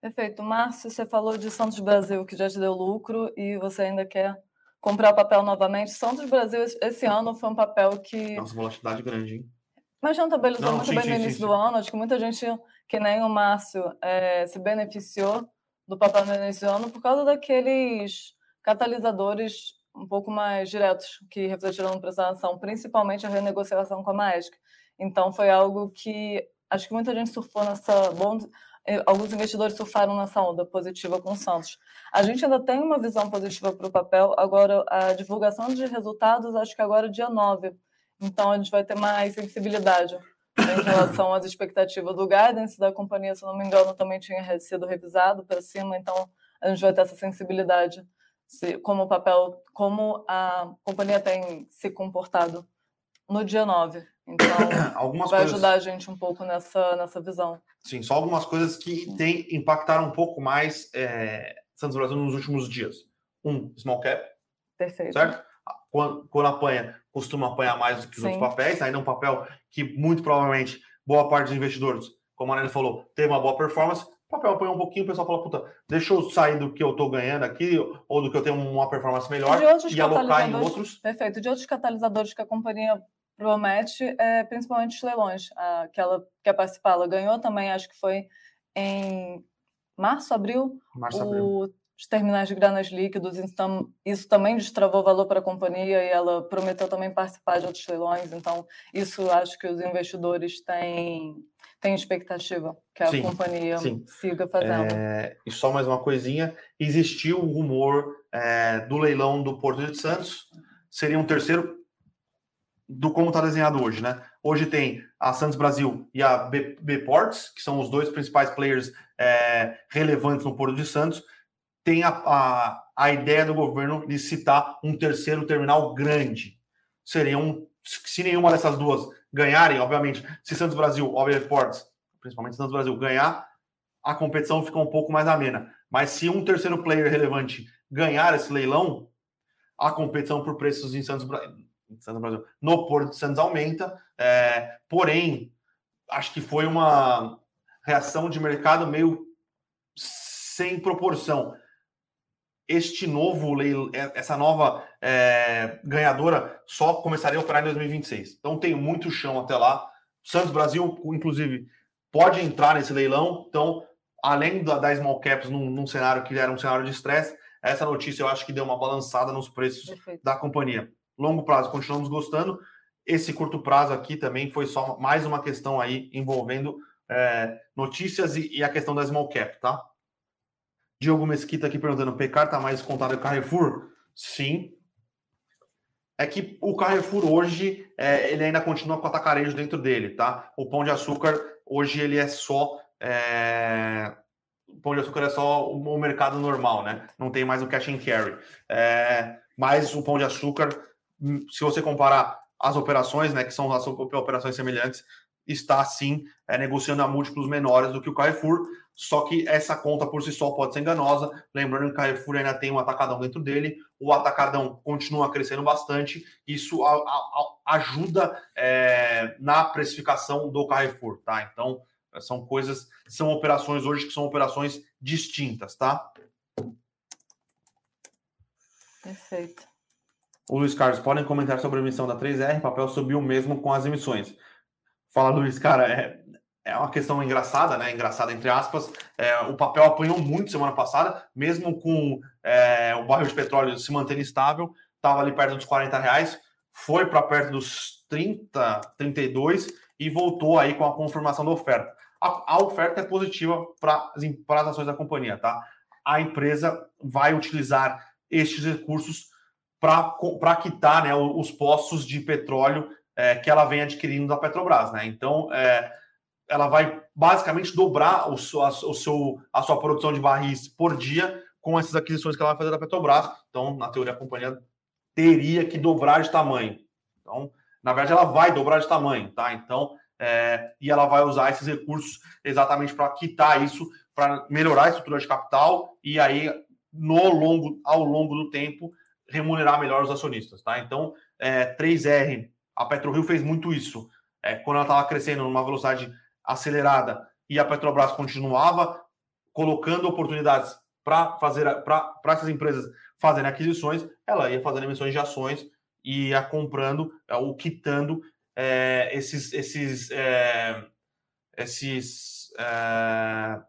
Perfeito. Márcio, você falou de Santos Brasil, que já te deu lucro e você ainda quer comprar o papel novamente. Santos Brasil, esse ano, foi um papel que. Nossa, volatilidade grande, hein? Mas já estabilizou muito sim, bem sim, no início sim, do ano. Acho que muita gente, que nem o Márcio, é, se beneficiou do papel no início do ano por causa daqueles catalisadores um pouco mais diretos que refletiram no preço da ação, principalmente a renegociação com a Maersk. Então, foi algo que acho que muita gente surfou nessa. Bond, eh, alguns investidores surfaram nessa onda positiva com o Santos. A gente ainda tem uma visão positiva para o papel, agora a divulgação de resultados, acho que agora é dia 9. Então, a gente vai ter mais sensibilidade em relação às expectativas do guidance da companhia, se não me engano, também tinha sido revisado para cima, então a gente vai ter essa sensibilidade se, como o papel, como a companhia tem se comportado no dia 9. Então, [coughs] algumas vai coisas... ajudar a gente um pouco nessa, nessa visão. Sim, só algumas coisas que tem, impactaram um pouco mais é, Santos Brasil nos últimos dias. Um, small cap. Perfeito. Certo? Quando, quando apanha, costuma apanhar mais do que os Sim. outros papéis. Ainda é um papel que, muito provavelmente, boa parte dos investidores, como a Ana falou, teve uma boa performance, o papel apanhou um pouquinho, o pessoal fala, puta, deixa eu sair do que eu tô ganhando aqui, ou do que eu tenho uma performance melhor, e alocar em outros. Perfeito. De outros catalisadores que a companhia promete, é, principalmente os leilões, a, que ela quer participar. Ela ganhou também, acho que foi em março, abril, março, abril. os terminais de granas líquidos, então isso também destravou valor para a companhia e ela prometeu também participar de outros leilões, então isso acho que os investidores têm tem expectativa que a sim, companhia sim. siga fazendo. É, e só mais uma coisinha: existiu o rumor é, do leilão do Porto de Santos, seria um terceiro do como está desenhado hoje, né? Hoje tem a Santos Brasil e a B, B Ports, que são os dois principais players é, relevantes no Porto de Santos. Tem a, a, a ideia do governo de citar um terceiro terminal grande. Seria um, se nenhuma dessas duas ganharem, obviamente, se Santos Brasil, ou Ports, principalmente Santos Brasil, ganhar, a competição fica um pouco mais amena. Mas se um terceiro player relevante ganhar esse leilão, a competição por preços em Santos, em Santos Brasil, no Porto de Santos aumenta. É, porém, acho que foi uma reação de mercado meio sem proporção este novo é, essa nova é, ganhadora só começaria a operar em 2026. Então tem muito chão até lá. Santos Brasil, inclusive, pode entrar nesse leilão. Então, além da, da small caps num, num cenário que era um cenário de estresse, essa notícia eu acho que deu uma balançada nos preços Perfeito. da companhia. Longo prazo, continuamos gostando. Esse curto prazo aqui também foi só mais uma questão aí envolvendo é, notícias e, e, a questão da small cap, tá? Diogo Mesquita aqui perguntando: Pecar está mais contado que Carrefour? Sim. É que o Carrefour hoje é, ele ainda continua com atacarejo dentro dele, tá? O pão de açúcar hoje ele é só é... o pão de açúcar é só o mercado normal, né? Não tem mais o cash and carry. É... Mas o pão de açúcar, se você comparar as operações, né, que são as operações semelhantes, está sim é, negociando a múltiplos menores do que o Carrefour. Só que essa conta por si só pode ser enganosa. Lembrando que o Carrefour ainda tem um atacadão dentro dele, o atacadão continua crescendo bastante. Isso a, a, ajuda é, na precificação do Carrefour, tá? Então, são coisas, são operações hoje que são operações distintas, tá? Perfeito. O Luiz Carlos, podem comentar sobre a emissão da 3R, o papel subiu mesmo com as emissões. Fala, Luiz, cara, é, é uma questão engraçada, né? Engraçada entre aspas. É, o papel apanhou muito semana passada, mesmo com é, o barril de petróleo se mantendo estável, estava ali perto dos 40 reais, foi para perto dos 30, 32 e voltou aí com a confirmação da oferta. A, a oferta é positiva para as ações da companhia, tá? A empresa vai utilizar estes recursos para quitar né, os postos de petróleo é, que ela vem adquirindo da Petrobras. Né? Então, é, ela vai basicamente dobrar o a, o seu, a sua produção de barris por dia com essas aquisições que ela vai fazer da Petrobras. Então, na teoria, a companhia teria que dobrar de tamanho. Então, na verdade, ela vai dobrar de tamanho, tá? Então, é, e ela vai usar esses recursos exatamente para quitar isso, para melhorar a estrutura de capital e aí, no longo, ao longo do tempo, remunerar melhor os acionistas, tá? Então, é, 3R, a PetroRio fez muito isso. É, quando ela estava crescendo numa velocidade acelerada e a Petrobras continuava colocando oportunidades para fazer para essas empresas fazerem aquisições, ela ia fazendo emissões de ações e ia comprando é, ou quitando é, esses esses é, esses é,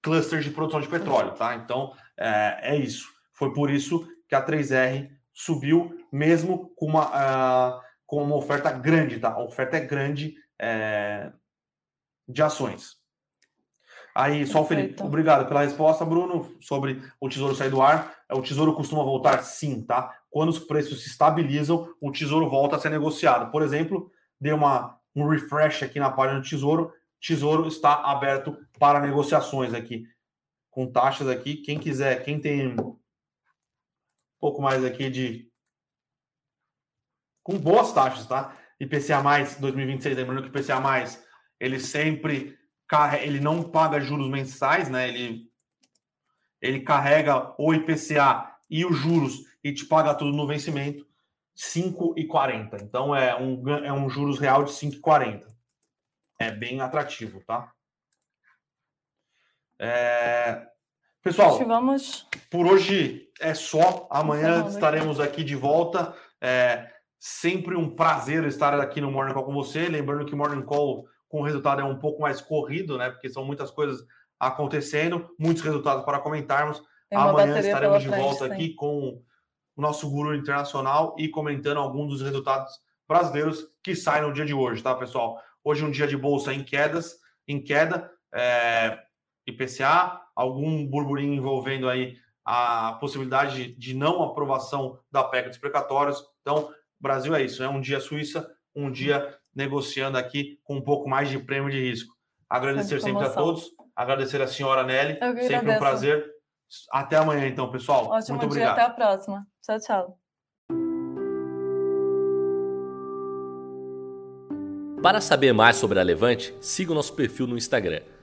clusters de produção de petróleo, tá? Então é, é isso. Foi por isso que a 3R subiu, mesmo com uma, uh, com uma oferta grande, tá? A oferta é grande é, de ações. Aí, só o Felipe, obrigado pela resposta, Bruno, sobre o tesouro sair do ar. O tesouro costuma voltar sim, tá? Quando os preços se estabilizam, o tesouro volta a ser negociado. Por exemplo, deu uma, um refresh aqui na página do tesouro. Tesouro está aberto para negociações aqui, com taxas aqui. Quem quiser, quem tem pouco mais aqui de. Com boas taxas, tá? IPCA mais 2026, lembrando que o IPCA mais ele sempre ele não paga juros mensais, né? Ele, ele carrega o IPCA e os juros e te paga tudo no vencimento, 5,40. Então é um, é um juros real de 5,40. É bem atrativo, tá? É, Pessoal, Vamos... por hoje é só. Amanhã estaremos aqui de volta. É sempre um prazer estar aqui no Morning Call com você. Lembrando que Morning Call com o resultado é um pouco mais corrido, né? Porque são muitas coisas acontecendo, muitos resultados para comentarmos. Amanhã estaremos de volta sim. aqui com o nosso guru internacional e comentando alguns dos resultados brasileiros que saem no dia de hoje, tá, pessoal? Hoje é um dia de bolsa em quedas, em queda, é, IPCA, algum burburinho envolvendo aí a possibilidade de não aprovação da PEC dos precatórios. Então, Brasil é isso, é um dia Suíça, um dia negociando aqui com um pouco mais de prêmio de risco. Agradecer sempre a todos, agradecer a senhora Nelly, sempre um prazer. Até amanhã, então, pessoal. Ótimo Muito dia, obrigado. até a próxima. Tchau, tchau. Para saber mais sobre a Levante, siga o nosso perfil no Instagram